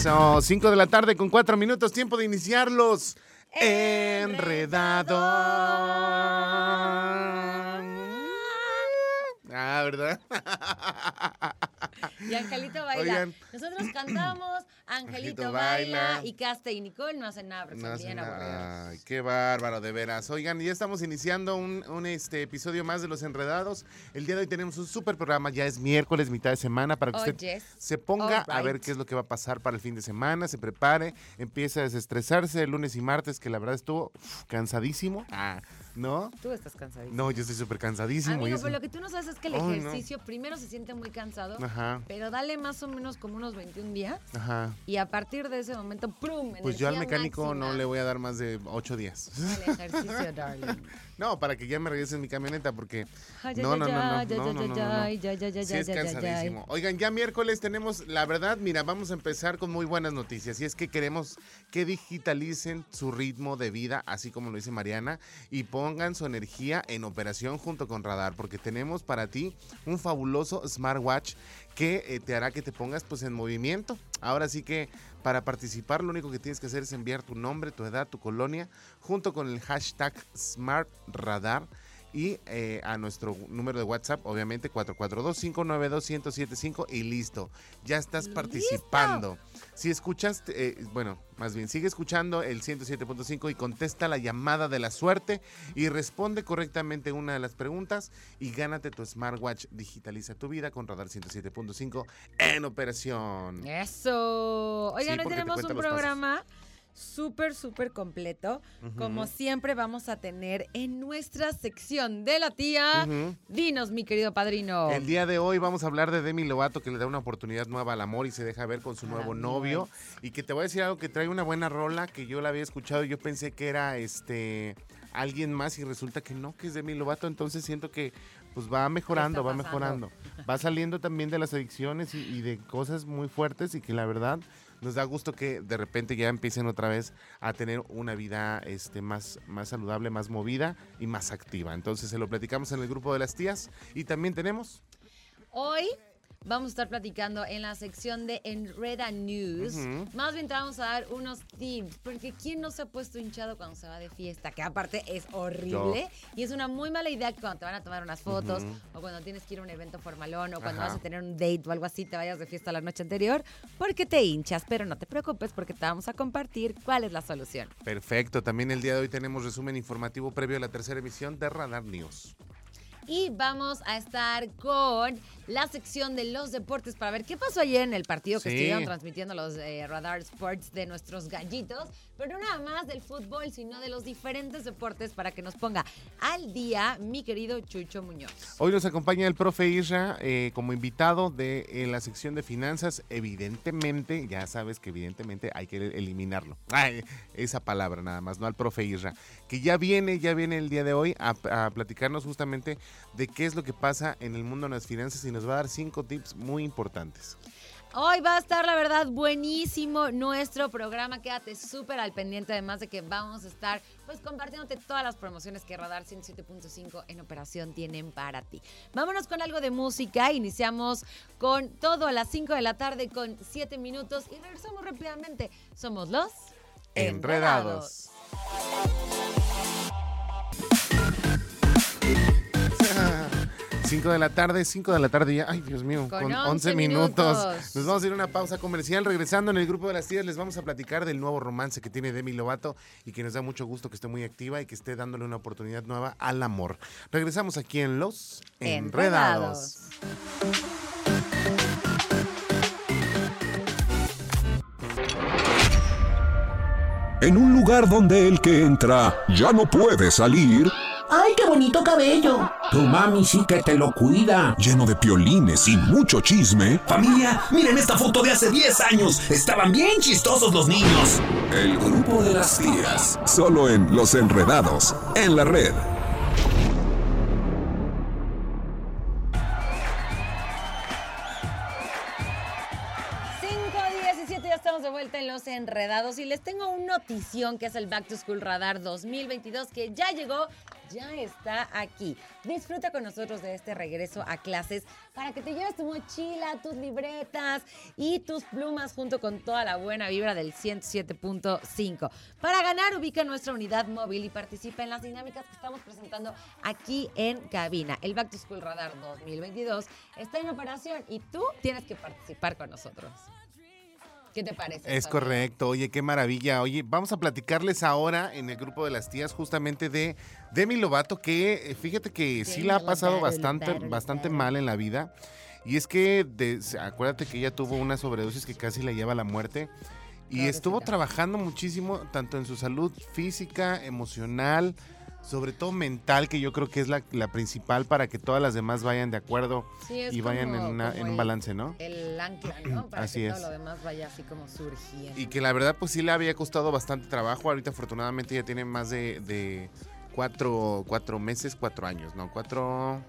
Eso, 5 de la tarde con 4 minutos, tiempo de iniciar los enredados. Ah, ¿verdad? Y Angelito baila. Oigan. Nosotros cantamos, Angelito, baila, baila. y Casta y Nicole no hacen nada, pero No bien nada. Ay, qué bárbaro, de veras. Oigan, ya estamos iniciando un, un, este, episodio más de Los Enredados. El día de hoy tenemos un súper programa, ya es miércoles, mitad de semana, para que Oh, usted yes. se ponga a ver qué es lo que va a pasar para el fin de semana, se prepare, empiece a desestresarse el lunes y martes, que la verdad estuvo uf, cansadísimo. Ah, ¿no? Tú estás cansadísimo. No, yo estoy súper cansadísimo. Amigo, pero lo que tú no sabes es que el no. ejercicio primero se siente muy cansado, Ajá, pero dale más o menos como unos 21 días ajá. y a partir de ese momento, ¡prum! Pues yo al mecánico no le voy a dar más de ocho días. El ejercicio, darling. No, para que ya me regrese en mi camioneta, porque ya, no, no, no, no, ya, no, ya, no, no, ya, no. ya, ya, ya, Sí es cansadísimo. Oigan, ya miércoles tenemos, la verdad, mira, vamos a empezar con muy buenas noticias. Y es que queremos que digitalicen su ritmo de vida, así como lo dice Mariana, y pongan su energía en operación junto con Radar, porque tenemos para ti un fabuloso smartwatch que eh, te hará que te pongas pues en movimiento. Ahora sí que para participar lo único que tienes que hacer es enviar tu nombre, tu edad, tu colonia, junto con el hashtag SmartRadar y eh, a nuestro número de WhatsApp, obviamente 442-592-1075 y listo, ya estás ¡Listo! participando. Si escuchas, eh, bueno, más bien, sigue escuchando el 107.5 y contesta la llamada de la suerte y responde correctamente una de las preguntas y gánate tu smartwatch. Digitaliza tu vida con Radar 107.5 en operación. Eso. Oigan, Sí, hoy te tenemos un pasos. Súper, súper completo. Como siempre vamos a tener en nuestra sección de la tía. Dinos, mi querido padrino. El día de hoy vamos a hablar de Demi Lovato que le da una oportunidad nueva al amor y se deja ver con su nuevo amor. novio. Y que te voy a decir algo que trae una buena rola que yo la había escuchado y yo pensé que era este alguien más y resulta que no, que es Demi Lovato. Entonces siento que pues va mejorando, va mejorando. Va saliendo también de las adicciones y, y de cosas muy fuertes y que la verdad nos da gusto que de repente ya empiecen otra vez a tener una vida este, más, más saludable, más movida y más activa. Entonces se lo platicamos en el grupo de las tías y también tenemos... Hoy vamos a estar platicando en la sección de Enreda News. Más bien te vamos a dar unos tips, porque ¿quién no se ha puesto hinchado cuando se va de fiesta? Que aparte es horrible y es una muy mala idea que cuando te van a tomar unas fotos o cuando tienes que ir a un evento formalón o cuando Ajá. vas a tener un date o algo así, te vayas de fiesta la noche anterior, porque te hinchas, pero no te preocupes porque te vamos a compartir cuál es la solución. Perfecto, también el día de hoy tenemos resumen informativo previo a la tercera emisión de Radar News. Y vamos a estar con la sección de los deportes para ver qué pasó ayer en el partido que Sí. estuvieron transmitiendo los eh, Radar Sports de nuestros gallitos. Pero no nada más del fútbol, sino de los diferentes deportes para que nos ponga al día mi querido Chucho Muñoz. Hoy nos acompaña el profe Isra eh, como invitado de en la sección de finanzas. Evidentemente, ya sabes que evidentemente hay que eliminarlo. Ay, esa palabra nada más, no al profe Isra. Que ya viene, ya viene el día de hoy a, a platicarnos justamente de qué es lo que pasa en el mundo de las finanzas y nos va a dar cinco tips muy importantes. Hoy va a estar, la verdad, buenísimo nuestro programa. Quédate súper al pendiente, además de que vamos a estar pues compartiéndote todas las promociones que Radar 107.5 en operación tienen para ti. Vámonos con algo de música. Iniciamos con todo a las 5 de la tarde con 7 minutos y regresamos rápidamente. Somos los Enredados. 5 de la tarde, 5 de la tarde ya. Ay, Dios mío, Con con, 11, 11 minutos. minutos. Nos vamos a ir a una pausa comercial. Regresando en el grupo de las tías, les vamos a platicar del nuevo romance que tiene Demi Lovato y que nos da mucho gusto que esté muy activa y que esté dándole una oportunidad nueva al amor. Regresamos aquí en Los Enredados. Enredados. En un lugar donde el que entra ya no puede salir, ¡Ay, qué bonito cabello! Tu mami sí que te lo cuida. lleno de piolines y mucho chisme, Familia, miren esta foto de hace 10 años. Estaban bien chistosos los niños. el grupo de las tías, solo en Los Enredados, en la red. 5.17, ya estamos de vuelta en Los Enredados y les tengo un notición que es el Back to School Radar 2022 que ya llegó, ya está aquí. Disfruta con nosotros de este regreso a clases para que te lleves tu mochila, tus libretas y tus plumas junto con toda la buena vibra del 107.5. Para ganar, ubica nuestra unidad móvil y participa en las dinámicas que estamos presentando aquí en cabina. El Back to School Radar 2022 está en operación y tú tienes que participar con nosotros. ¿Qué te parece? Es correcto, oye, qué maravilla. Oye, vamos a platicarles ahora en el grupo de las tías justamente de Demi Lovato, que eh, fíjate que sí la ha pasado bastante, bastante mal en la vida. Y es que, de- acuérdate que ella tuvo una sobredosis que casi la lleva a la muerte. Y estuvo trabajando muchísimo, tanto en su salud física, emocional, sobre todo mental, que yo creo que es la, la principal para que todas las demás vayan de acuerdo Sí, y vayan en, una- en un balance, ¿no? El ancla, ¿no? Para Así que es. todo lo demás vaya así como surgiendo. Y que la verdad, pues sí le había costado bastante trabajo. Ahorita, afortunadamente, ya tiene más de, de cuatro, cuatro meses, cuatro años, ¿no? Cuatro.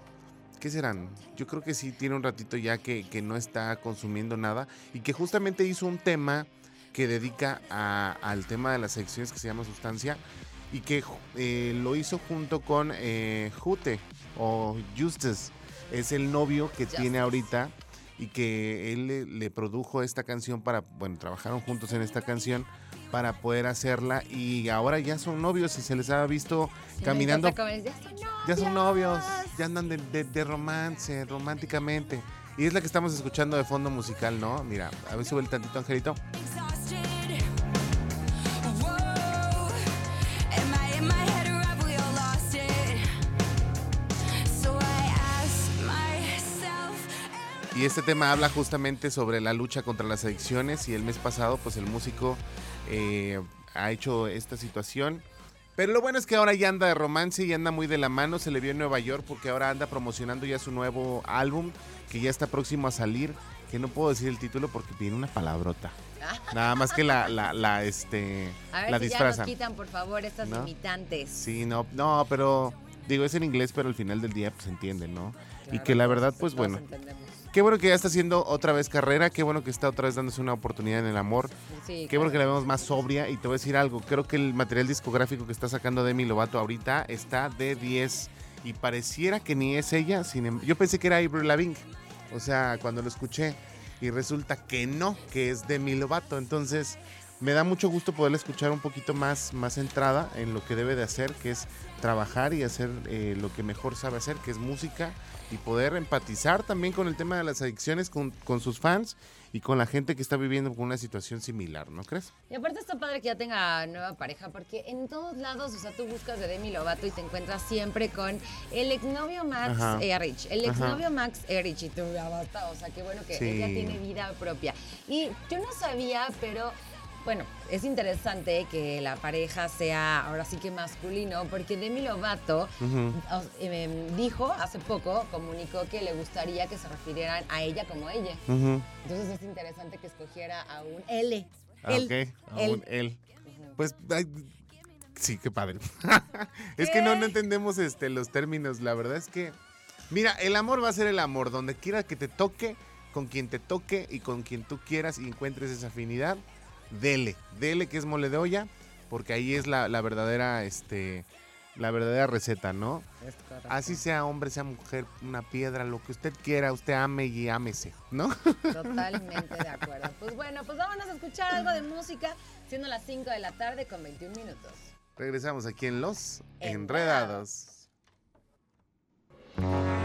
¿Qué serán? Yo creo que sí tiene un ratito ya que, que no está consumiendo nada. Y que justamente hizo un tema que dedica a- al tema de las adicciones que se llama sustancia. Y que eh, lo hizo junto con eh, Jute o Justus. Es el novio que tiene Justice. ahorita y que él le, le produjo esta canción para, bueno, trabajaron juntos en esta canción para poder hacerla y ahora ya son novios y se les ha visto Sí, caminando, es, ya son novios. ya son novios, ya andan de, de- de romance, románticamente. Y es la que estamos escuchando de fondo musical, ¿no? Mira, a ver, sube el tantito, Angelito. Y este tema habla justamente sobre la lucha contra las adicciones y el mes pasado pues el músico eh, ha hecho esta situación. Pero lo bueno es que ahora ya anda de romance y anda muy de la mano. Se le vio en Nueva York porque ahora anda promocionando ya su nuevo álbum que ya está próximo a salir. Que no puedo decir el título porque tiene una palabrota. Nada más que la, la, la, este, A ver la si ya disfrazan. nos quitan, por favor, estas ¿No? limitantes. Sí, no, no, pero digo, es en inglés, pero al final del día pues se entiende, ¿no? y que la verdad, pues todos bueno, entendemos. Qué bueno que ya está haciendo otra vez carrera, qué bueno que está otra vez dándose una oportunidad en el amor. Sí, Qué bueno que la vemos más sobria. Y te voy a decir algo, creo que el material discográfico que está sacando Demi Lovato ahorita está de 10 y pareciera que ni es ella, sin em- yo pensé que era Avril Lavigne, o sea, cuando lo escuché y resulta que no, que es Demi Lovato, entonces me da mucho gusto poderla escuchar un poquito más, más centrada en lo que debe de hacer, que es trabajar y hacer eh, lo que mejor sabe hacer, que es música y poder empatizar también con el tema de las adicciones con, con sus fans y con la gente que está viviendo con una situación similar, ¿no crees? Y aparte está padre que ya tenga nueva pareja, porque en todos lados, o sea, tú buscas de Demi Lovato y te encuentras siempre con el exnovio Max Ajá. Erich. El Ajá. exnovio Max Erich, y tú basta, o sea, qué bueno que Sí. ella tiene vida propia. Y yo no sabía, pero bueno, es interesante que la pareja sea ahora sí que masculino, porque Demi Lovato em, dijo hace poco, comunicó que le gustaría que se refirieran a ella como ella. Entonces es interesante que escogiera a un L. Ah, Él. ok, él. aún él. Pues, ay, sí, qué padre. es que no, no entendemos este, los términos. La verdad es que, mira, el amor va a ser el amor. Donde quiera que te toque, con quien te toque y con quien tú quieras y encuentres esa afinidad, dele. Dele que es mole de olla, porque ahí es la, la verdadera, este, la verdadera receta, ¿no? Así sea hombre, sea mujer, una piedra, lo que usted quiera, usted ame y ámese, ¿no? Totalmente de acuerdo. Pues bueno, pues vámonos a escuchar algo de música, siendo las 5 de la tarde con 21 minutos. Regresamos aquí en Los Enredados. Enredados.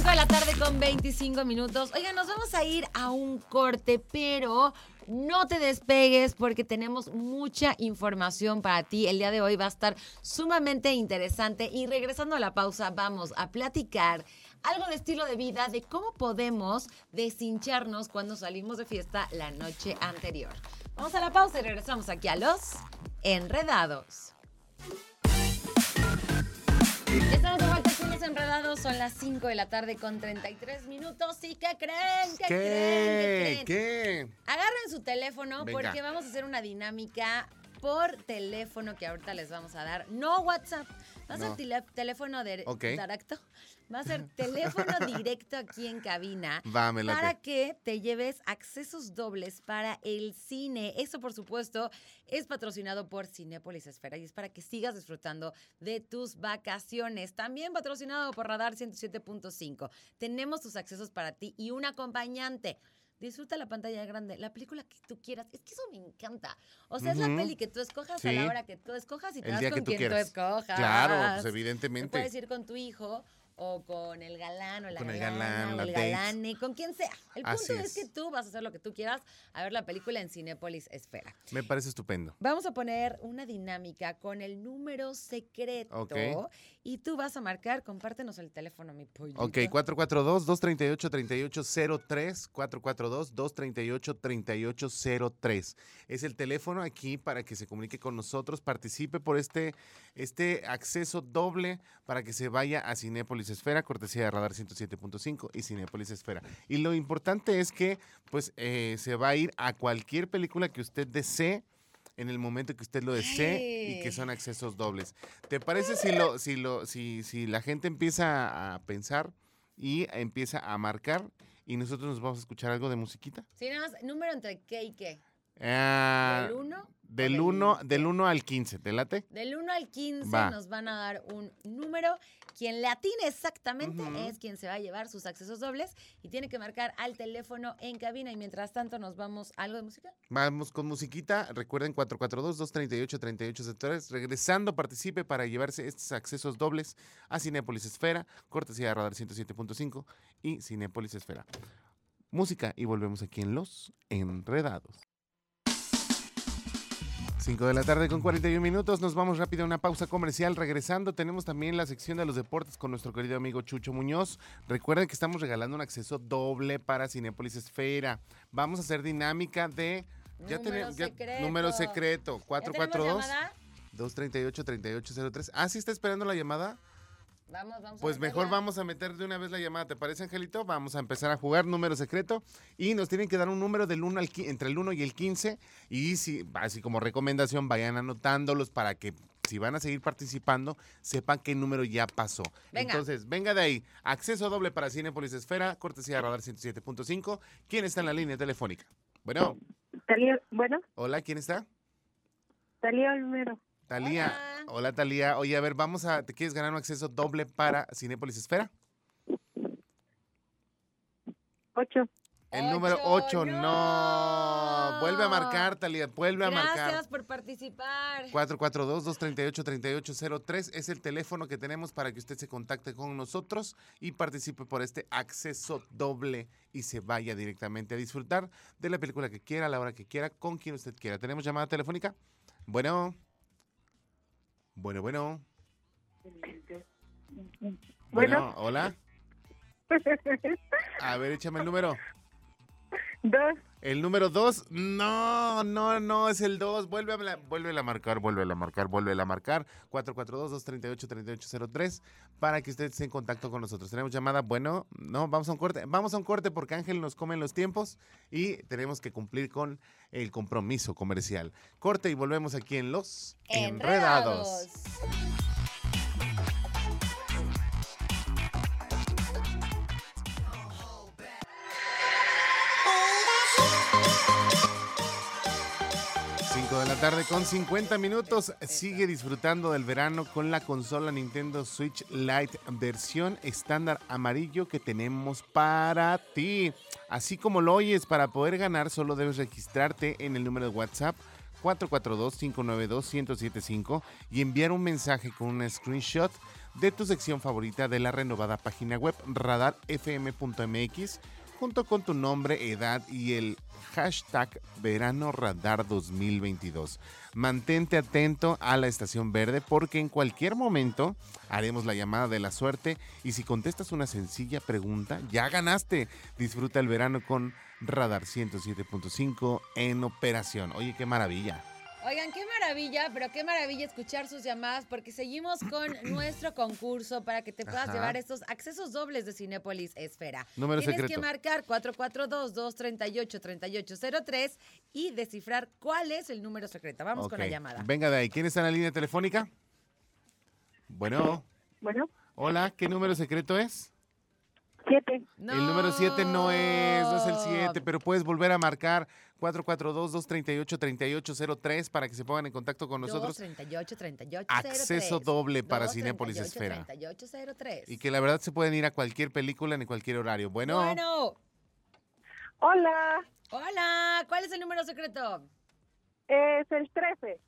5 de la tarde con 25 minutos. Oigan, nos vamos a ir a un corte, pero no te despegues porque tenemos mucha información para ti. El día de hoy va a estar sumamente interesante y regresando a la pausa vamos a platicar algo de estilo de vida, de cómo podemos deshincharnos cuando salimos de fiesta la noche anterior. Vamos a la pausa y regresamos aquí a los enredados. Estamos de vuelta aquí en Los Enredados, son las 5 de la tarde con 33 minutos. ¿Y qué creen? ¿Qué, creen? ¿Qué? ¿Qué creen? ¿Qué? Agarren su teléfono Venga. porque vamos a hacer una dinámica por teléfono que ahorita les vamos a dar. No WhatsApp. Va a ser No. teléfono de directo. Va a ser teléfono directo aquí en cabina. Va, para que te lleves accesos dobles para el cine. Eso, por supuesto, es patrocinado por Cinépolis Esfera y es para que sigas disfrutando de tus vacaciones. También patrocinado por Radar 107.5. Tenemos tus accesos para ti y un acompañante. Disfruta la pantalla grande, la película que tú quieras. Es que eso me encanta. O sea, es la peli que tú escojas a la hora que tú escojas y te El vas día con que tú quien quieras. tú escojas. Claro, pues Te evidentemente. puedes ir con tu hijo o con el galán o la Con el galana galán, o la el galane, con quien sea. El punto Así es. que tú vas a hacer lo que tú quieras a ver la película en Cinépolis Esfera. Me parece estupendo. Vamos a poner una dinámica con el número secreto. Y tú vas a marcar, compártenos el teléfono, mi pollito. Ok, 442-238-3803, 442-238-3803. Es el teléfono aquí para que se comunique con nosotros, participe por este, este acceso doble para que se vaya a Cinépolis Esfera, cortesía de Radar 107.5 y Cinépolis Esfera. Y lo importante es que pues eh, se va a ir a cualquier película que usted desee en el momento que usted lo desee y que son accesos dobles. ¿Te parece si lo, si lo, si, si la gente empieza a pensar y empieza a marcar y nosotros nos vamos a escuchar algo de musiquita? Sí, nada más, número entre qué y qué. Ah, ¿Del 1? del 1 del 1 al 15, ¿te late? Del 1 al 15 Va. nos van a dar un número. Quien le atine exactamente es quien se va a llevar sus accesos dobles y tiene que marcar al teléfono en cabina. Y mientras tanto nos vamos algo de música. Vamos con musiquita. Recuerden 442-238-3873. Regresando, participe para llevarse estos accesos dobles a Cinépolis Esfera, cortesía de Radar 107.5 y Cinépolis Esfera. Música y volvemos aquí en Los Enredados. 5 de la tarde con 41 minutos. Nos vamos rápido a una pausa comercial. Regresando, tenemos también la sección de los deportes con nuestro querido amigo Chucho Muñoz. Recuerden que estamos regalando un acceso doble para Cinépolis Esfera. Vamos a hacer dinámica de. Ya Número ya- secreto. número secreto. ¿Ya tenemos 442 llamada? 238 3803. Ah, ¿sí está esperando la llamada? Vamos, vamos. a Pues mejor vamos a meter de una vez la llamada, ¿te parece, Angelito? Vamos a empezar a jugar número secreto y nos tienen que dar un número del 1 al entre el 1 y el 15 y si así como recomendación vayan anotándolos para que si van a seguir participando sepan qué número ya pasó. Venga. Entonces, venga de ahí. Acceso doble para Cinepolis Esfera, cortesía de Radar 107.5. ¿Quién está en la línea telefónica? Bueno, Talía, bueno, hola, ¿quién está? Talía Olmero. Talía. Hola. Hola, Talía. Oye, a ver, vamos a. ¿Te quieres ganar un acceso doble para Cinépolis Esfera? Ocho. El Ocho, número 8, no. no. Vuelve a marcar, Talía, vuelve a Gracias marcar. por participar. 442-238-3803 es el teléfono que tenemos para que usted se contacte con nosotros y participe por este acceso doble y se vaya directamente a disfrutar de la película que quiera, a la hora que quiera, con quien usted quiera. ¿Tenemos llamada telefónica? Bueno. Bueno, bueno. Bueno. hola. A ver, échame el número. Dos. El número 2, no, no, no, es el 2. Vuelve a, vuelve a marcar, vuelve a marcar, vuelve a marcar. 442-238-3803 para que usted esté en contacto con nosotros. Tenemos llamada, bueno, no, vamos a un corte. Vamos a un corte porque Ángel nos come los tiempos y tenemos que cumplir con el compromiso comercial. Corte y volvemos aquí en Los Enredados. Tarde con 50 minutos. Sigue disfrutando del verano con la consola Nintendo Switch Lite versión estándar amarillo que tenemos para ti. Así como lo oyes, para poder ganar solo debes registrarte en el número de WhatsApp 442-592-1075 y enviar un mensaje con un screenshot de tu sección favorita de la renovada página web radarfm.mx junto con tu nombre, edad y el hashtag Verano Radar 2022. Mantente atento a la estación verde porque en cualquier momento haremos la llamada de la suerte y si contestas una sencilla pregunta, ya ganaste. Disfruta el verano con Radar 107.5 en operación. Oye, qué maravilla. Oigan, qué maravilla, pero qué maravilla escuchar sus llamadas porque seguimos con nuestro concurso para que te puedas Ajá. llevar estos accesos dobles de Cinépolis Esfera. Número Tienes secreto. que marcar 442-238-3803 y descifrar cuál es el número secreto. Vamos con la llamada. Venga de ahí. ¿Quién está en la línea telefónica? Bueno, Bueno, hola, ¿qué número secreto es? Siete. No. El número 7 no es, no es el 7, pero puedes volver a marcar 442-238-3803 para que se pongan en contacto con nosotros 238 38 Acceso doble para Cinépolis Esfera. 3803. y que la verdad se pueden ir a cualquier película en cualquier horario. Bueno, Bueno, Hola, hola, ¿cuál es el número secreto? es el 13.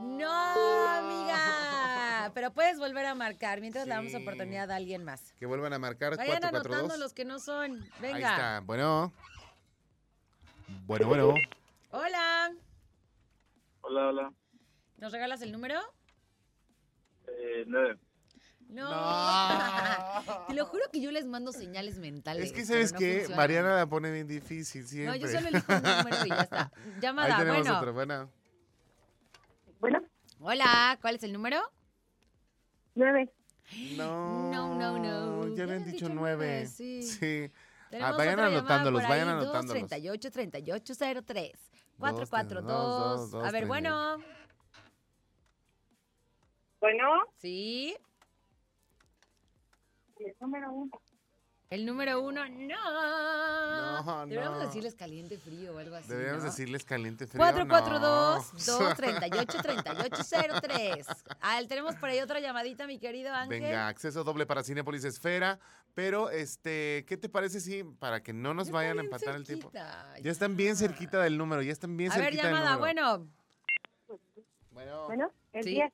No, amiga. Pero puedes volver a marcar mientras le damos oportunidad a alguien más. que vuelvan a marcar Vayan anotando 442. los que no son. Ahí Venga. está, bueno. Bueno, bueno. Hola. Hola, hola. ¿Nos regalas el número? Eh, nueve. No. No. Te lo juro que yo les mando señales mentales. Es que, ¿sabes no qué? Mariana la pone bien difícil No, siempre. yo solo elijo un número y ya está. Ahí Llamada, tenemos bueno. otro, bueno. Bueno, Hola, ¿cuál es el número? nueve. No, No, no, no. Ya habían dicho nueve. sí. Sí. Ah, vayan anotándolos, vayan anotándolos. 238 3803 Dos, 442 dos, A ver, bueno. Bueno, Sí. el número uno. El número uno, no. No, Deberíamos no. decirles caliente frío o algo así. Deberíamos ¿no? decirles caliente frío. 442-238-3803. Ah, tenemos por ahí otra llamadita, mi querido Ángel. Venga, acceso doble para Cinépolis Esfera. Pero, este, ¿qué te parece si, para que no nos Ya vayan a empatar el tiempo? Ya están bien cerquita del número, ya están bien A ver, cerquita llamada, del número. bueno. Bueno. Bueno, el Sí. 10.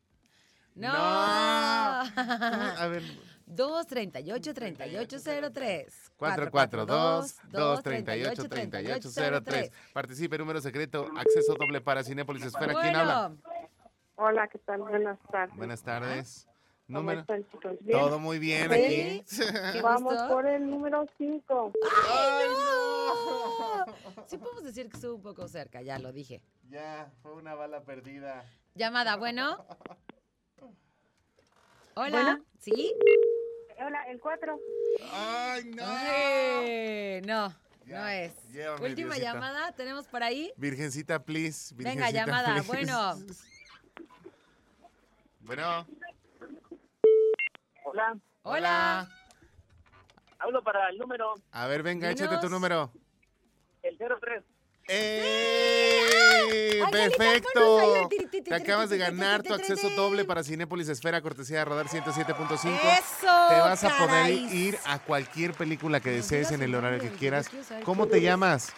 No. A ver, 238-3803. 442-238-3803. Participe, número secreto, acceso doble para Cinépolis Esfera. ¿Quién habla? Hola, ¿qué tal? Buenas tardes. Buenas tardes. ¿Cómo Número. están, chicos? Bien. Todo muy bien Sí. aquí. Vamos por el número 5. ¡Ay, no! Sí podemos decir que estuvo un poco cerca, ya lo dije. Ya, fue una bala perdida. Llamada, bueno. Hola. Bueno. ¿Sí? Hola, el 4. ¡Ay, no! Ay, no, Ya, no es. llévame, Última llamada, tenemos por ahí. Virgencita, please. Venga, Virgencita, llamada, please. bueno. Bueno. Hola. Hola. Hablo para el número, A ver, venga, échate tu número. el 03. ¡Eh! ¡Perfecto! Te acabas de ganar tu acceso doble para Cinépolis Esfera, cortesía de Radar 107.5. Eso. Te vas a poder ir a cualquier película que desees en el horario que quieras. ¿Cómo te llamas?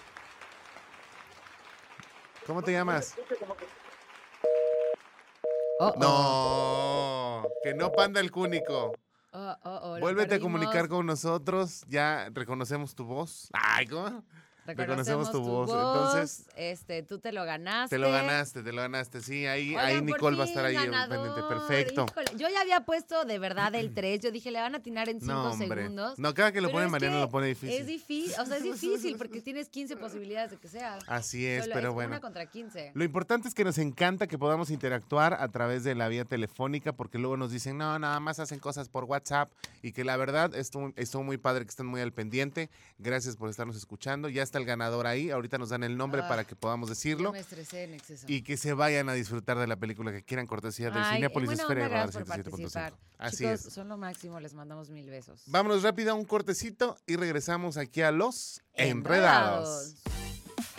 ¿Cómo te llamas? No, que no panda el cúnico. Oh, oh, oh, Vuélvete a comunicar con nosotros, ya reconocemos tu voz. Ay, ¿cómo? Reconocemos tu voz, entonces- este, tú te lo ganaste. Te lo ganaste, te lo ganaste. Sí, ahí, ahí Oigan, Nicole va a estar ahí pendiente. Perfecto. Híjole, yo ya había puesto de verdad el 3. Yo dije, le van a atinar en 5 No, segundos. No, cada que lo pone que lo pone difícil. Es difícil, o sea, es difícil porque tienes 15 posibilidades de que sea. Así es, Solo pero es bueno. Una contra 15. Lo importante es que nos encanta que podamos interactuar a través de la vía telefónica, porque luego nos dicen, no, nada más hacen cosas por WhatsApp, y que la verdad estuvo, estuvo muy padre que estén muy al pendiente. Gracias por estarnos escuchando. Ya está el ganador ahí, ahorita nos dan el nombre Ah, para que podamos decirlo. me estresé en exceso. Y que se vayan a disfrutar de la película que quieran, cortesía de Ay, Cinepolis Esfera por 107.5. participar. Así Chicos, es. son lo máximo, les mandamos mil besos. Vámonos rápido a un cortecito y regresamos aquí a los Enredados.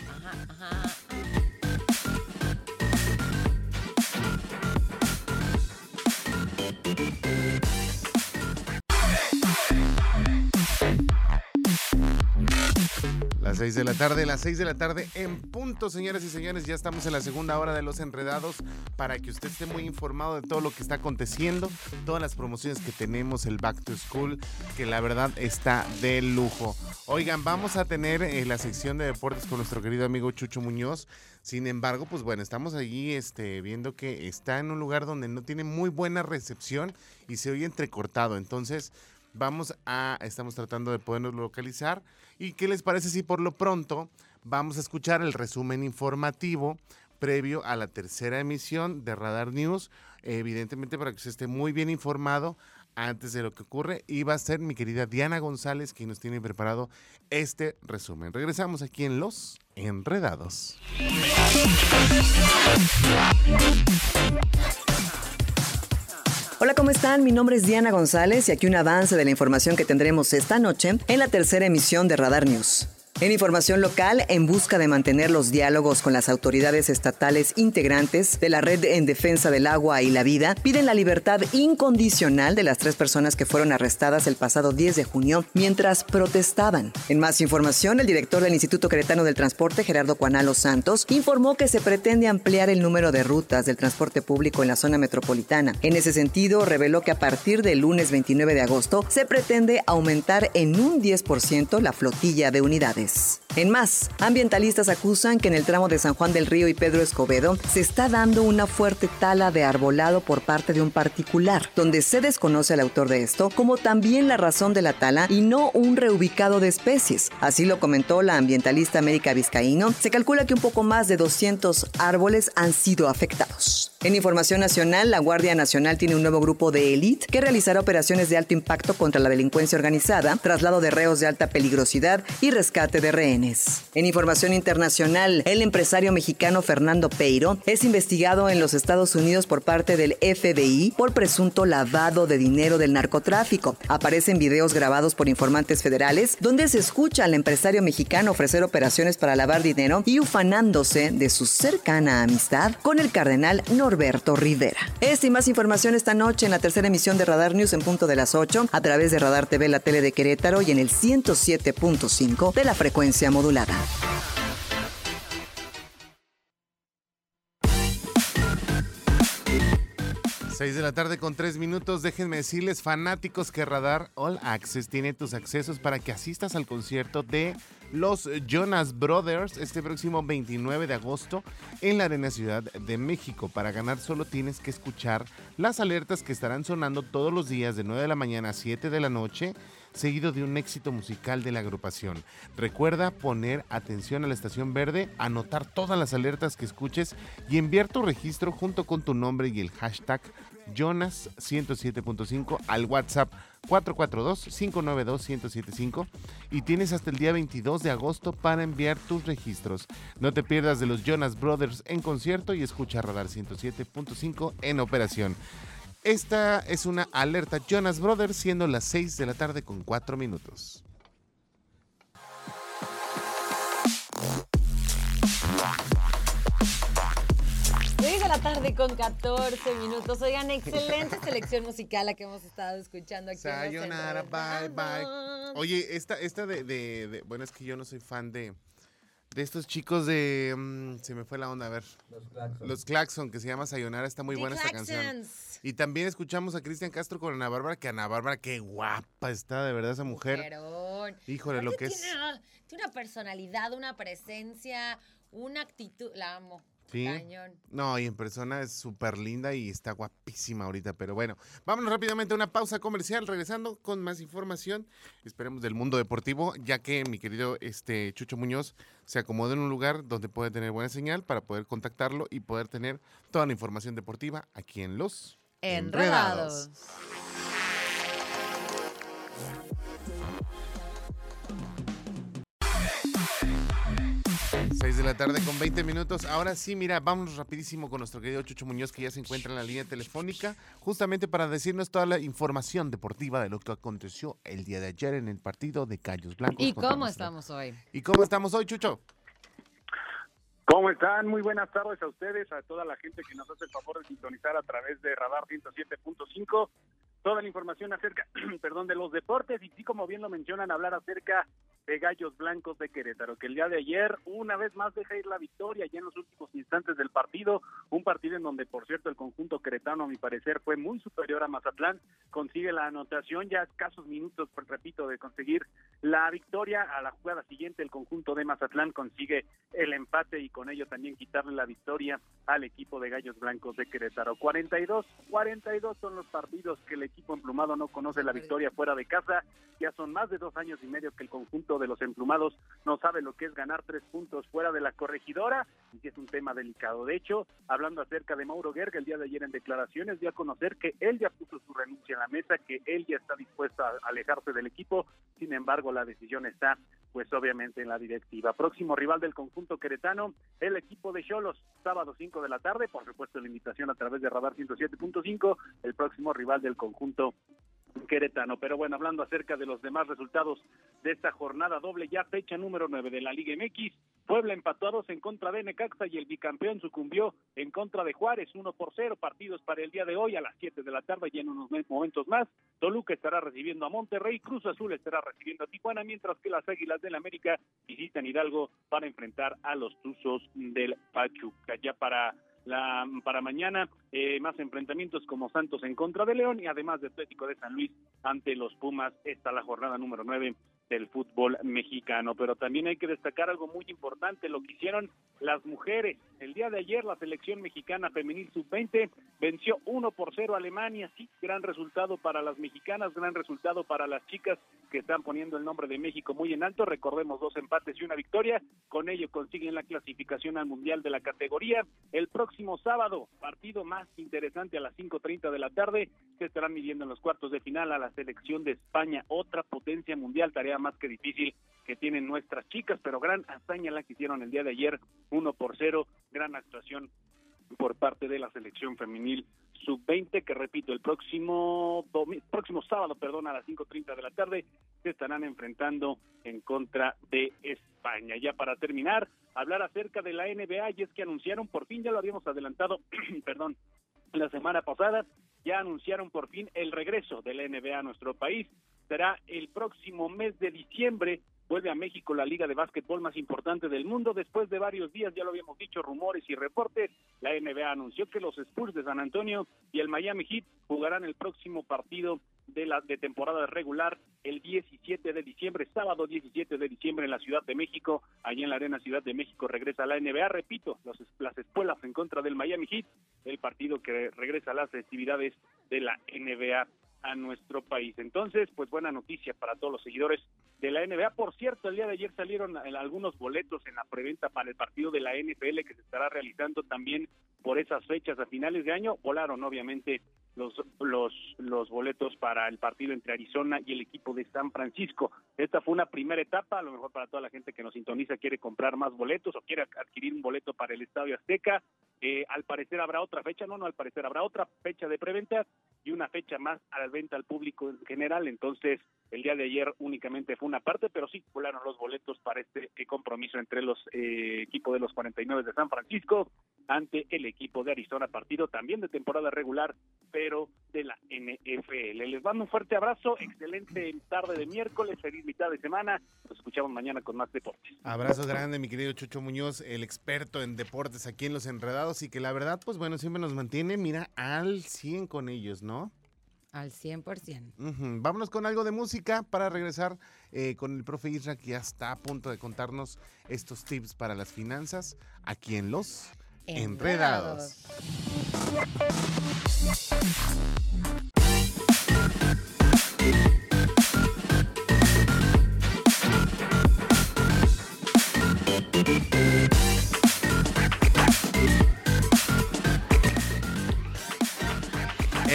Ajá, ajá. Las 6 de la tarde, las 6 de la tarde en punto, señoras y señores. Ya estamos en la segunda hora de los enredados para que usted esté muy informado de todo lo que está aconteciendo, todas las promociones que tenemos, el Back to School, que la verdad está de lujo. Oigan, vamos a tener eh, la sección de deportes con nuestro querido amigo Chucho Muñoz. Sin embargo, pues bueno, estamos allí este, viendo que está en un lugar donde no tiene muy buena recepción y se oye entrecortado. Entonces, vamos a, estamos tratando de podernos localizar. ¿Y qué les parece si por lo pronto vamos a escuchar el resumen informativo previo a la tercera emisión de Radar News, evidentemente para que se esté muy bien informado antes de lo que ocurre y va a ser mi querida Diana González quien nos tiene preparado este resumen. Regresamos aquí en Los Enredados. Hola, ¿cómo están? Mi nombre es Diana González y aquí un avance de la información que tendremos esta noche en la tercera emisión de Radar News. En información local, en busca de mantener los diálogos con las autoridades estatales integrantes de la Red en Defensa del Agua y la Vida, piden la libertad incondicional de las tres personas que fueron arrestadas el pasado 10 de junio mientras protestaban. En más información, el director del Instituto Queretano del Transporte, Gerardo Cuanalo Santos, informó que se pretende ampliar el número de rutas del transporte público en la zona metropolitana. En ese sentido, reveló que a partir del lunes 29 de agosto se pretende aumentar en un 10% la flotilla de unidades. En más, ambientalistas acusan que en el tramo de San Juan del Río y Pedro Escobedo se está dando una fuerte tala de arbolado por parte de un particular, donde se desconoce al autor de esto, como también la razón de la tala y no un reubicado de especies. Así lo comentó la ambientalista América Vizcaíno. Se calcula que un poco más de 200 árboles han sido afectados. En información nacional, la Guardia Nacional tiene un nuevo grupo de élite que realizará operaciones de alto impacto contra la delincuencia organizada, traslado de reos de alta peligrosidad y rescate de rehenes. En información internacional, el empresario mexicano Fernando Peiro es investigado en los Estados Unidos por parte del FBI por presunto lavado de dinero del narcotráfico. Aparecen videos grabados por informantes federales donde se escucha al empresario mexicano ofrecer operaciones para lavar dinero y ufanándose de su cercana amistad con el cardenal Norberto Rivera. Esta y más información esta noche en la tercera emisión de Radar News en punto de las 8 a través de Radar TV, la tele de Querétaro y en el 107.5 de la frecuencia modulada. Seis de la tarde con tres minutos. Déjenme decirles, fanáticos, que Radar All Access tiene tus accesos para que asistas al concierto de los Jonas Brothers este próximo 29 de agosto en la Arena Ciudad de México. Para ganar solo tienes que escuchar las alertas que estarán sonando todos los días de 9 de la mañana a 7 de la noche seguido de un éxito musical de la agrupación. Recuerda poner atención a la estación verde, anotar todas las alertas que escuches y enviar tu registro junto con tu nombre y el hashtag Jonas 107.5 al WhatsApp 442-592-1075 y tienes hasta el día 22 de agosto para enviar tus registros. No te pierdas de los Jonas Brothers en concierto y escucha Radar 107.5 en operación. Esta es una alerta Jonas Brothers siendo las 6 de la tarde con 4 minutos. De la tarde con 14 minutos. Oigan, excelente selección musical la que hemos estado escuchando aquí. en Los Sayonara, bye bye. Oye, esta, esta de, de- de- Bueno, es que yo no soy fan de. De estos chicos de. mm, se me fue la onda, a ver. Los Claxon. que se llama Sayonara. Está muy The buena esta canción. Claxons. Y también escuchamos a Cristian Castro con Ana Bárbara, que Ana Bárbara, qué guapa está, de verdad, esa mujer. Mujerón. Híjole, lo que es. Tiene, tiene una personalidad, una presencia, una actitud. La amo. Sí. Cañón. No, y en persona es súper linda y está guapísima ahorita. Pero bueno, vámonos rápidamente a una pausa comercial, regresando con más información. Esperemos del mundo deportivo, ya que mi querido este, Chucho Muñoz se acomodó en un lugar donde puede tener buena señal para poder contactarlo y poder tener toda la información deportiva aquí en Los Enredados. 6 de la tarde con 20 minutos. Ahora sí, mira, vamos rapidísimo con nuestro querido Chucho Muñoz que ya se encuentra en la línea telefónica, justamente para decirnos toda la información deportiva de lo que aconteció el día de ayer en el partido de Callos Blancos. ¿Y cómo estamos hoy? ¿Y cómo estamos hoy, Chucho? ¿Cómo están? Muy buenas tardes a ustedes, a toda la gente que nos hace el favor de sintonizar a través de Radar 107.5. Toda la información acerca, perdón, de los deportes y sí, como bien lo mencionan, hablar acerca de Gallos Blancos de Querétaro, que el día de ayer una vez más deja ir la victoria ya en los últimos instantes del partido, un partido en donde, por cierto, el conjunto queretano, a mi parecer, fue muy superior a Mazatlán, consigue la anotación ya escasos minutos, pues, repito, de conseguir la victoria. A la jugada siguiente, el conjunto de Mazatlán consigue el empate y con ello también quitarle la victoria al equipo de Gallos Blancos de Querétaro. 42, 42 son los partidos que el equipo emplumado no conoce la victoria fuera de casa. Ya son más de dos años y medio que el conjunto de los emplumados no sabe lo que es ganar tres puntos fuera de la corregidora y que es un tema delicado. De hecho, hablando acerca de Mauro Gerga, el día de ayer en declaraciones dio a conocer que él ya puso su renuncia en la mesa, que él ya está dispuesto a alejarse del equipo, sin embargo la decisión está pues obviamente en la directiva. Próximo rival del conjunto queretano, el equipo de Cholos, sábado 5 de la tarde, por supuesto la invitación a través de Radar 107.5, el próximo rival del conjunto queretano. Pero bueno, hablando acerca de los demás resultados de esta jornada doble, ya fecha número 9 de la Liga MX, Puebla empató en contra de Necaxa y el bicampeón sucumbió en contra de Juárez, 1 por 0, partidos para el día de hoy a las 7 de la tarde y en unos momentos más. Toluca estará recibiendo a Monterrey, Cruz Azul estará recibiendo a Tijuana, mientras que las Águilas del América visitan Hidalgo para enfrentar a los Tuzos del Pachuca. Ya para la para mañana eh, más enfrentamientos como Santos en contra de León y además de Atlético de San Luis ante los Pumas está la jornada número 9 del fútbol mexicano, pero también hay que destacar algo muy importante, lo que hicieron las mujeres. El día de ayer la selección mexicana femenil sub-20 venció 1 por 0 a Alemania, sí, gran resultado para las mexicanas, gran resultado para las chicas que están poniendo el nombre de México muy en alto, recordemos dos empates y una victoria, con ello consiguen la clasificación al Mundial de la categoría. El próximo sábado, partido más interesante a las 5.30 de la tarde, se estarán midiendo en los cuartos de final a la selección de España, otra potencia mundial, tarea más que difícil que tienen nuestras chicas, pero gran hazaña la que hicieron el día de ayer, 1 por 0, gran actuación por parte de la selección femenil sub-20, que repito, el próximo próximo sábado, perdón, a las 5.30 de la tarde, se estarán enfrentando en contra de España. Ya para terminar, hablar acerca de la NBA, y es que anunciaron, por fin ya lo habíamos adelantado, perdón, la semana pasada, ya anunciaron por fin el regreso de la NBA a nuestro país. Será el próximo mes de diciembre. Vuelve a México la liga de básquetbol más importante del mundo. Después de varios días, ya lo habíamos dicho, rumores y reportes, la NBA anunció que los Spurs de San Antonio y el Miami Heat jugarán el próximo partido de la de temporada regular el 17 de diciembre, sábado 17 de diciembre en la Ciudad de México, allí en la Arena Ciudad de México regresa la NBA, repito, los, las espuelas en contra del Miami Heat, el partido que regresa a las festividades de la NBA a nuestro país. Entonces, pues buena noticia para todos los seguidores de la NBA. Por cierto, el día de ayer salieron eh, algunos boletos en la preventa para el partido de la NFL que se estará realizando también por esas fechas a finales de año. Volaron, obviamente, los, los, los boletos para el partido entre Arizona y el equipo de San Francisco. Esta fue una primera etapa, a lo mejor para toda la gente que nos sintoniza quiere comprar más boletos o quiere adquirir un boleto para el Estadio Azteca. Eh, al parecer habrá otra fecha, no, no, al parecer habrá otra fecha de preventa y una fecha más a la venta al público en general. Entonces, el día de ayer únicamente fue una parte, pero sí volaron los boletos para este eh, compromiso entre los eh, equipos de los 49 de San Francisco ante el equipo de Arizona, partido también de temporada regular, pero de la NFL. Les mando un fuerte abrazo, excelente tarde de miércoles, feliz mitad de semana. Nos escuchamos mañana con más deportes. Abrazo grande, mi querido Chucho Muñoz, el experto en deportes aquí en Los Enredados y que la verdad, pues bueno, siempre nos mantiene, mira, al 100 con ellos, ¿no? Al 100%. Ujú. Vámonos con algo de música para regresar eh, con el profe Isra que ya está a punto de contarnos estos tips para las finanzas aquí en Los Enredados.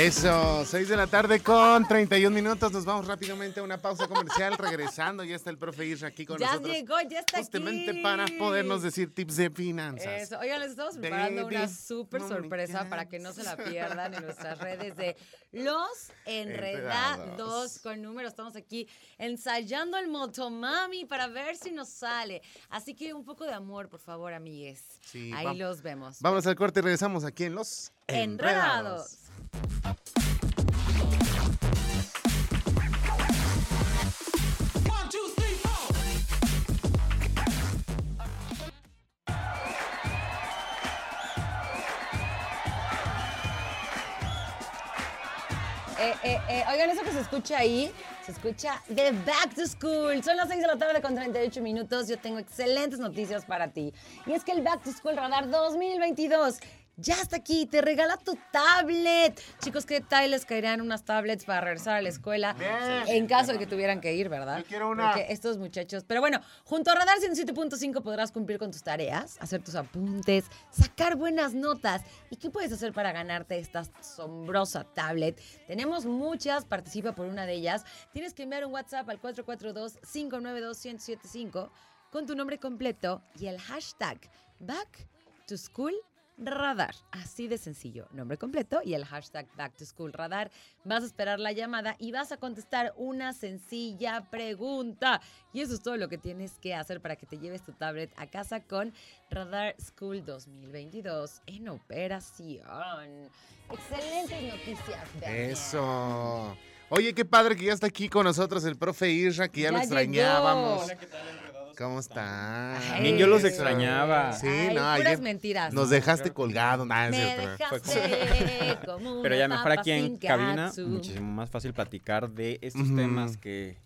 Eso, 6 de la tarde con 31 minutos. Nos vamos rápidamente a una pausa comercial. Regresando, ya está el profe Isra aquí con Ya nosotros. llegó, ya está Justamente aquí. para podernos decir tips de finanzas. Eso. Oigan, les estamos preparando Baby, una súper sorpresa para que no se la pierdan en nuestras redes de Los Enredados Enredados. con números. Estamos aquí ensayando el Motomami para ver si nos sale. Así que un poco de amor, por favor, amigues. Sí, Ahí los vemos. Vamos al corte y regresamos aquí en Los Enredados. Eh, eh, eh, oigan, eso que se escucha ahí, se escucha de Back to School. Son las 6 de la tarde con 38 minutos. Yo tengo excelentes noticias para ti. Y es que el Back to School Radar 2022 ya está aquí, te regala tu tablet. Chicos, ¿qué tal les caerían unas tablets para regresar a la escuela? En caso de que tuvieran que ir, ¿verdad? Yo quiero una. Porque estos muchachos. Pero bueno, junto a Radar 107.5 podrás cumplir con tus tareas, hacer tus apuntes, sacar buenas notas. ¿Y qué puedes hacer para ganarte esta asombrosa tablet? Tenemos muchas, participa por una de ellas. Tienes que enviar un WhatsApp al 442-592-1075 con tu nombre completo y el hashtag Back to School Radar. Así de sencillo. Nombre completo y el hashtag Back to School Radar. Vas a esperar la llamada y vas a contestar una sencilla pregunta. Y eso es todo lo que tienes que hacer para que te lleves tu tablet a casa con Radar School 2022 en operación. Excelentes noticias. Daniel. Eso. Oye, qué padre que ya está aquí con nosotros el profe Isra, que ya, Ya lo extrañábamos. Hola, ¿Cómo está? También yo los extrañaba. Sí, Ay, no, puras mentiras. Nos dejaste colgados. Nah, es Me dejaste como Pero ya mejor aquí en cabina, katsu. muchísimo más fácil platicar de estos temas que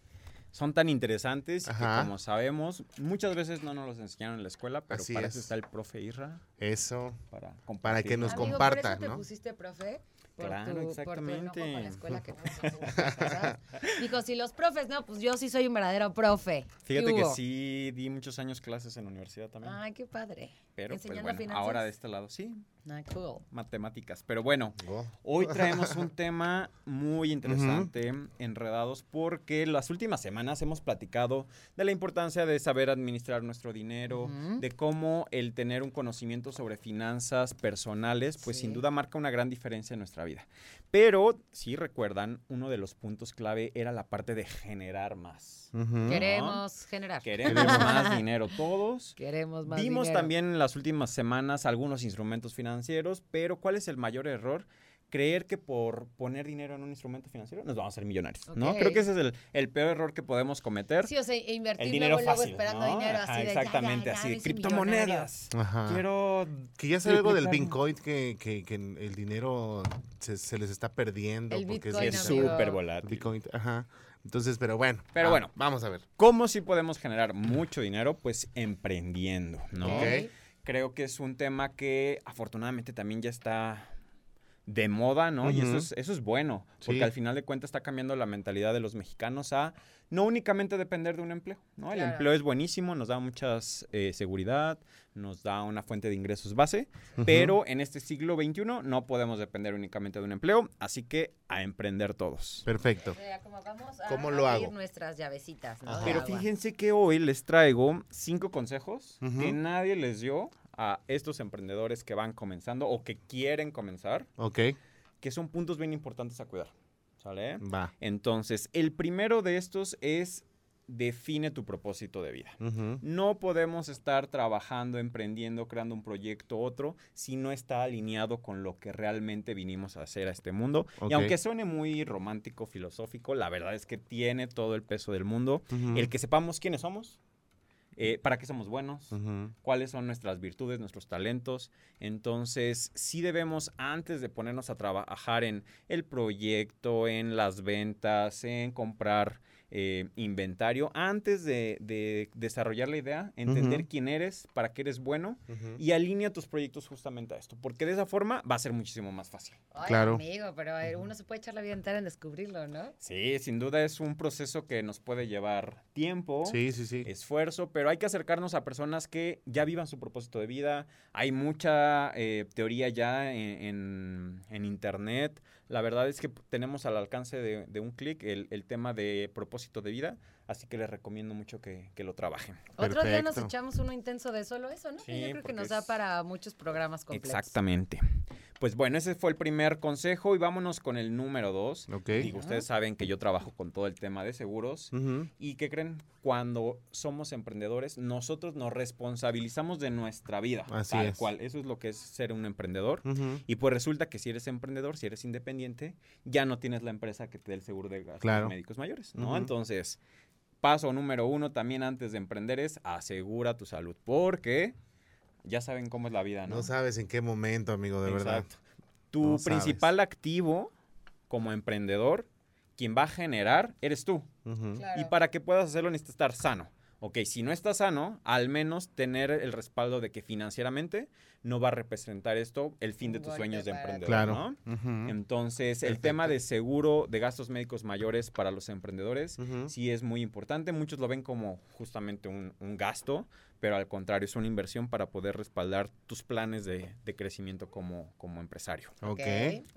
son tan interesantes y que como sabemos, muchas veces no nos los enseñaron en la escuela, pero Así para es. eso está el profe Irra. Eso. Para, Para que nos Amigo, comparta, por eso te ¿no? pusiste profe. Por Claro, tu, Por tu exactamente. enojo con la escuela que no. Dijo, si los profes no, pues yo sí soy un verdadero profe. ¿Qué Fíjate que sí di muchos años clases en la universidad también. Ay, qué padre. pero pues ¿enseñando bueno, ahora de este lado sí, Ah, cool. matemáticas. Pero bueno, Oh. hoy traemos un tema muy interesante, enredados, porque las últimas semanas hemos platicado de la importancia de saber administrar nuestro dinero, de cómo el tener un conocimiento sobre finanzas personales, pues Sí. sin duda marca una gran diferencia en nuestra vida. Pero, si recuerdan, uno de los puntos clave era la parte de generar más. Queremos generar. Queremos más dinero todos. Queremos más Vimos dinero. también en las últimas semanas algunos instrumentos financieros, pero ¿cuál es el mayor error? Creer que por poner dinero en un instrumento financiero nos vamos a ser millonarios, ¿no? Creo que ese es el, el peor error que podemos cometer. Sí, o sea, e invertir el dinero luego, luego fácil, esperando ¿no? dinero Ajá, así de ya, exactamente, ya, ya, así de criptomonedas. Ajá. Quiero Que ya sabe algo del. Bitcoin que, que, que el dinero se, se les está perdiendo. El porque Bitcoin, es súper volátil. Bitcoin, ajá. Entonces, pero bueno. Pero ah, bueno. Vamos a ver. ¿Cómo sí podemos generar mucho dinero? Pues emprendiendo, ¿no? Ok. Creo que es un tema que afortunadamente también ya está de moda, ¿no? Y eso es, eso es bueno, porque Sí. al final de cuentas está cambiando la mentalidad de los mexicanos a no únicamente depender de un empleo, ¿no? El Claro. empleo es buenísimo, nos da mucha seguridad, nos da una fuente de ingresos base, pero en este siglo XXI no podemos depender únicamente de un empleo, así que a emprender todos. Perfecto. Como vamos a ¿Cómo lo hago? nuestras llavecitas, Pero fíjense que hoy les traigo cinco consejos que nadie les dio a estos emprendedores que van comenzando o que quieren comenzar, Ok. que son puntos bien importantes a cuidar. ¿Sale? Va. Entonces, el primero de estos es define tu propósito de vida. Ujú. No podemos estar trabajando, emprendiendo, creando un proyecto, otro, si no está alineado con lo que realmente vinimos a hacer a este mundo. Ok. Y aunque suene muy romántico, filosófico, la verdad es que tiene todo el peso del mundo. Ujú. El que sepamos quiénes somos, eh, para qué somos buenos, cuáles son nuestras virtudes, nuestros talentos. Entonces, sí debemos, antes de ponernos a trabajar en el proyecto, en las ventas, en comprar eh, inventario, antes de, de desarrollar la idea, entender quién eres, para qué eres bueno y alinea tus proyectos justamente a esto, porque de esa forma va a ser muchísimo más fácil. Ay, Claro. amigo, pero uno se puede echar la vida entera en descubrirlo, ¿no? Sí, sin duda es un proceso que nos puede llevar tiempo. Sí, sí, sí. esfuerzo, pero hay que acercarnos a personas que ya vivan su propósito de vida. Hay mucha eh, teoría ya en, en- en internet. La verdad es que tenemos al alcance de, de un clic el, el tema de propósito de vida, así que les recomiendo mucho que, que lo trabajen. Otro día nos echamos uno intenso de solo eso, ¿no? Sí, Yo creo que nos da para muchos programas completos. Exactamente. Pues bueno, ese fue el primer consejo y vámonos con el número dos. Ok. Digo, ustedes saben que yo trabajo con todo el tema de seguros. ¿Y qué creen? Cuando somos emprendedores, nosotros nos responsabilizamos de nuestra vida. Así tal es. cual. Eso es lo que es ser un emprendedor. Y pues resulta que si eres emprendedor, si eres independiente, ya no tienes la empresa que te dé el seguro de gastos Claro. médicos mayores, ¿no? Entonces, paso número uno también antes de emprender es asegura tu salud. Porque ya saben cómo es la vida, ¿no? No sabes en qué momento, amigo, de verdad. Exacto. Tu No sabes. principal activo como emprendedor, quien va a generar, eres tú. Claro. Y para que puedas hacerlo necesitas estar sano. Ok, si no estás sano, al menos tener el respaldo de que financieramente no va a representar esto el fin de tus sueños de emprendedor, Claro. ¿no? Entonces, el tema de seguro de gastos médicos mayores para los emprendedores sí es muy importante. Muchos lo ven como justamente un, un gasto, pero al contrario, es una inversión para poder respaldar tus planes de, de crecimiento como, como empresario. Ok.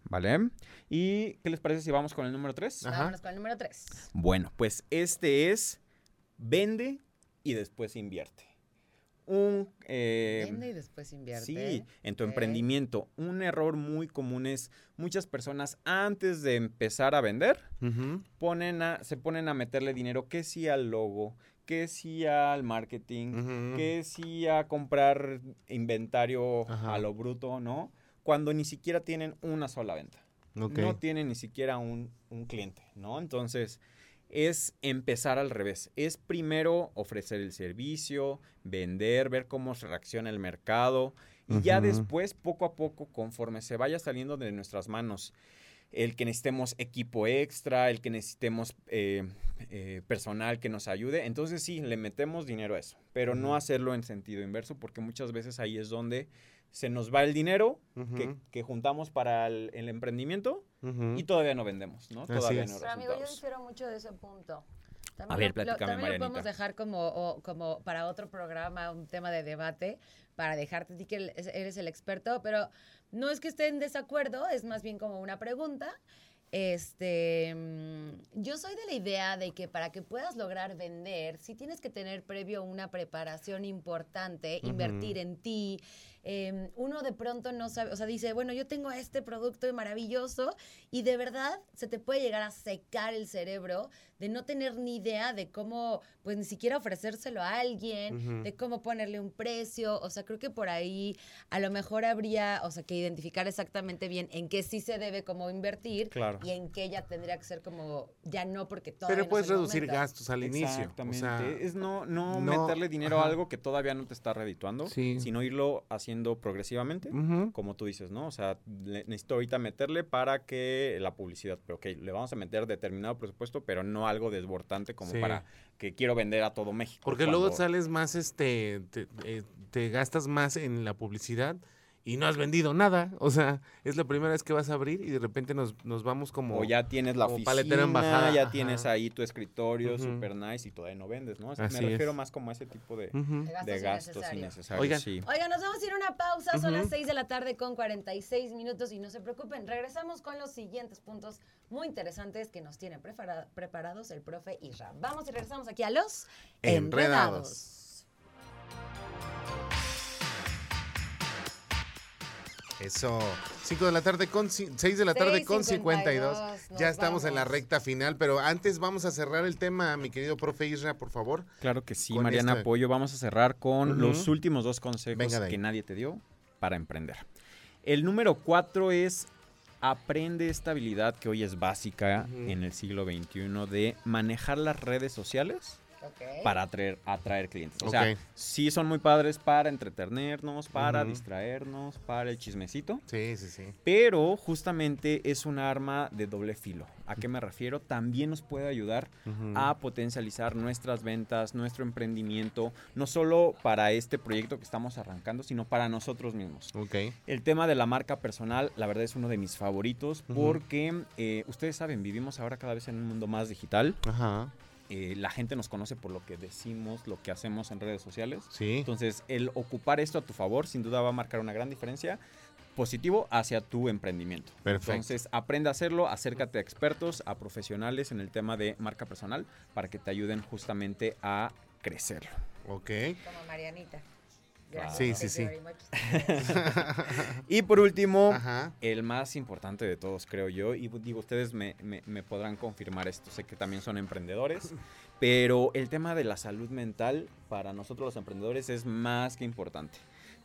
¿Vale? ¿Y qué les parece si vamos con el número 3? Vámonos con el número 3. Bueno, pues este es vende y después invierte. Un, eh, Vende y después invierte. Sí, en tu emprendimiento. Un error muy común es muchas personas antes de empezar a vender ponen a, se ponen a meterle dinero que sí al logo, que sí al marketing, Ujú. que sí a comprar inventario Ajá. a lo bruto, ¿no? Cuando ni siquiera tienen una sola venta. No tienen ni siquiera un, un cliente, ¿no? Entonces, es empezar al revés. Es primero ofrecer el servicio, vender, ver cómo se reacciona el mercado y ya después, poco a poco, conforme se vaya saliendo de nuestras manos, el que necesitemos equipo extra, el que necesitemos eh, eh, personal que nos ayude, entonces sí, le metemos dinero a eso, pero no hacerlo en sentido inverso porque muchas veces ahí es donde se nos va el dinero que, que juntamos para el, el emprendimiento Y todavía no vendemos, ¿no? Así Todavía es. no Pero amigo, yo difiero mucho de ese punto. A ver, lo- también lo podemos dejar como, o- como para otro programa, un tema de debate, para dejarte a ti que eres el experto, pero no es que esté en desacuerdo, es más bien como una pregunta. Este, mm, yo soy de la idea de que para que puedas lograr vender, sí tienes que tener previo una preparación importante, invertir en ti. Eh, uno de pronto no sabe, o sea, dice, bueno, yo tengo este producto maravilloso y de verdad se te puede llegar a secar el cerebro de no tener ni idea de cómo, pues ni siquiera ofrecérselo a alguien, de cómo ponerle un precio. O sea, creo que por ahí a lo mejor habría, o sea, que identificar exactamente bien en qué sí se debe como invertir Claro. y en qué ya tendría que ser como, ya no, porque todavía Pero no puedes reducir momento. gastos al inicio. O Exactamente. sea, es no, no, no- meterle dinero a algo que todavía no te está redituando, Sí. sino irlo haciendo progresivamente, como tú dices, ¿no? O sea, le- necesito ahorita meterle para que la publicidad, pero ok, le vamos a meter determinado presupuesto, pero no algo desbordante como Sí. para que quiero vender a todo México. Porque luego sales más, este, te, eh, te gastas más en la publicidad y no has vendido nada. O sea, es la primera vez que vas a abrir y de repente nos, nos vamos como... o ya tienes la oficina, paletera en bajada, ya ajá. tienes ahí tu escritorio Ujú. super nice y todavía no vendes, ¿no? O sea, Así me refiero es. más como a ese tipo de, gastos de gastos innecesarios. innecesarios. Oigan. sí. Oigan, nos vamos a ir a una pausa, son las Ujú. 6 de la tarde con 46 minutos y no se preocupen, regresamos con los siguientes puntos muy interesantes que nos tiene prepara- preparados el profe Isra. Vamos y regresamos aquí a los Enredados. Eso. 5 de la tarde con 6 de la tarde con 52. 6:52, nos Ya estamos en la recta final, pero antes vamos a cerrar el tema, mi querido profe Isra, por favor. Claro que sí, Mariana Apoyo. Vamos a cerrar con los últimos dos consejos que nadie te dio para emprender. El número cuatro es aprende esta habilidad que hoy es básica en el siglo XXI de manejar las redes sociales Ok. para atraer, atraer clientes. O sea, sí son muy padres para entretenernos, para distraernos, para el chismecito. Sí, sí, sí. Pero justamente es un arma de doble filo. ¿A qué me refiero? También nos puede ayudar a potencializar nuestras ventas, nuestro emprendimiento, no solo para este proyecto que estamos arrancando, sino para nosotros mismos. Ok. El tema de la marca personal, la verdad es uno de mis favoritos porque eh, ustedes saben, vivimos ahora cada vez en un mundo más digital. Ajá. Eh, la gente nos conoce por lo que decimos, lo que hacemos en redes sociales. Sí. Entonces, el ocupar esto a tu favor, sin duda va a marcar una gran diferencia positivo hacia tu emprendimiento. Perfecto. Entonces, aprende a hacerlo, acércate a expertos, a profesionales en el tema de marca personal para que te ayuden justamente a crecerlo. Ok. Como Marianita. Sí, sí, sí. Y por último, Ajá. el más importante de todos, creo yo, y digo, ustedes me, me- me podrán confirmar esto, sé que también son emprendedores, pero el tema de la salud mental para nosotros los emprendedores es más que importante.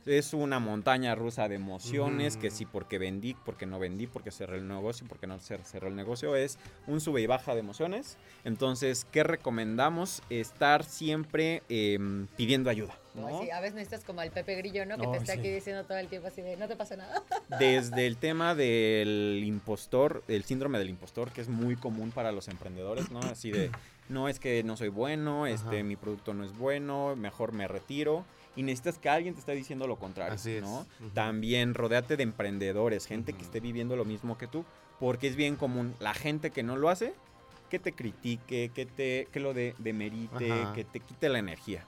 Es una montaña rusa de emociones, que sí porque vendí, porque no vendí, porque cerré el negocio, porque no cer- cerró el negocio, es un sube y baja de emociones. Entonces, ¿qué recomendamos? Estar siempre em, pidiendo ayuda. ¿no? Sí, a veces necesitas como el Pepe Grillo, ¿no? Que te esté sí. aquí diciendo todo el tiempo así de, no te pasa nada. Desde el tema del impostor, el síndrome del impostor, que es muy común para los emprendedores, ¿no? Así de, no es que no soy bueno, este, Ajá. mi producto no es bueno, mejor me retiro. Y necesitas que alguien te esté diciendo lo contrario, Así es. ¿no? También rodéate de emprendedores, gente que esté viviendo lo mismo que tú, porque es bien común la gente que no lo hace, que te critique, que te que lo de, demerite, Ajá. que te quite la energía.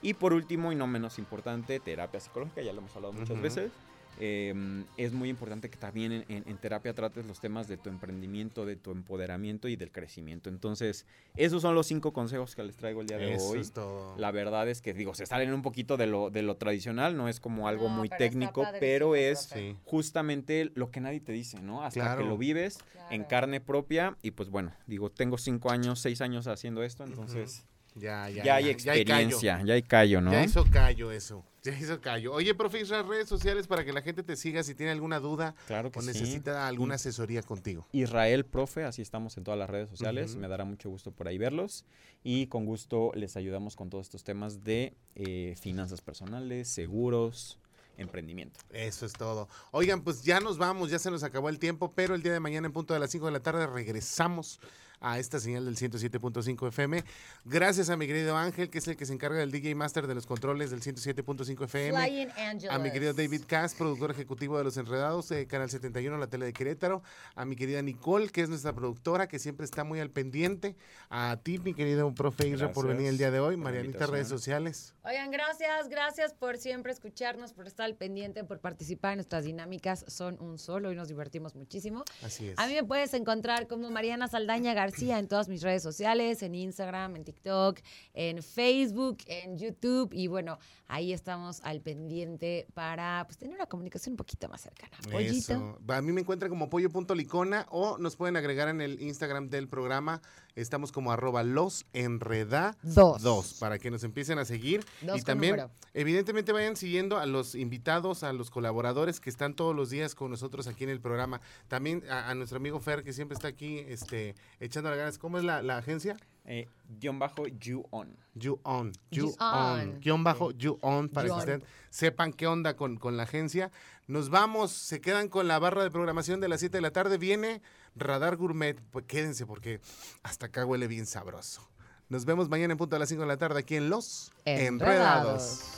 Y por último, y no menos importante, terapia psicológica, ya lo hemos hablado muchas Ujú. veces. Eh, es muy importante que también en, en- en terapia trates los temas de tu emprendimiento, de tu empoderamiento y del crecimiento. Entonces, esos son los cinco consejos que les traigo el día de Eso hoy. es todo. La verdad es que, digo, se salen un poquito de lo, de lo tradicional, no es como algo No, muy pero técnico, pero es. Sí. justamente lo que nadie te dice, ¿no? Hasta Claro. que lo vives en carne propia. Y pues bueno, digo, tengo cinco años, seis años haciendo esto, entonces Ya, ya, ya, hay experiencia, ya hay callo, ¿no? Ya hizo callo eso. Ya hizo callo. Oye, profe, Israel, redes sociales para que la gente te siga si tiene alguna duda Claro que o sí. necesita alguna asesoría contigo. Israel Profe, así estamos en todas las redes sociales. Me dará mucho gusto por ahí verlos. Y con gusto les ayudamos con todos estos temas de eh, finanzas personales, seguros, emprendimiento. Eso es todo. Oigan, pues ya nos vamos, ya se nos acabó el tiempo, pero el día de mañana en punto de las 5 de la tarde regresamos a esta señal del 107.5 FM. Gracias a mi querido Ángel, que es el que se encarga del DJ Master de los controles del 107.5 FM. A mi querido David Cass, productor ejecutivo de Los Enredados, de Canal 71, la tele de Querétaro. A mi querida Nicole, que es nuestra productora, que siempre está muy al pendiente. A ti, mi querido profe Isra, por venir el día de hoy. Marianita, invitación. redes sociales. Oigan, gracias, gracias por siempre escucharnos, por estar al pendiente, por participar en nuestras dinámicas. Son un solo y nos divertimos muchísimo. Así es. A mí me puedes encontrar como Mariana Saldaña García en todas mis redes sociales, en Instagram, en TikTok, en Facebook, en YouTube. Y bueno, ahí estamos al pendiente para pues, tener una comunicación un poquito más cercana. Pollito. Eso. A mí me encuentran como pollo.licona o nos pueden agregar en el Instagram del programa. Estamos como arroba los enreda Dos. para que nos empiecen a seguir. Dos y también, número. evidentemente, vayan siguiendo a los invitados, a los colaboradores que están todos los días con nosotros aquí en el programa. También a, a nuestro amigo Fer, que siempre está aquí este, echando las ganas. ¿Cómo es la, la agencia? Eh, guion bajo you on. You On. You, You On. On. Guión bajo You On para You que On. ustedes sepan qué onda con, con la agencia. Nos vamos, se quedan con la barra de programación de las 7 de la tarde. Viene Radar Gourmet, pues quédense porque hasta acá huele bien sabroso. Nos vemos mañana en punto a las 5 de la tarde aquí en Los Enredados. Enredados.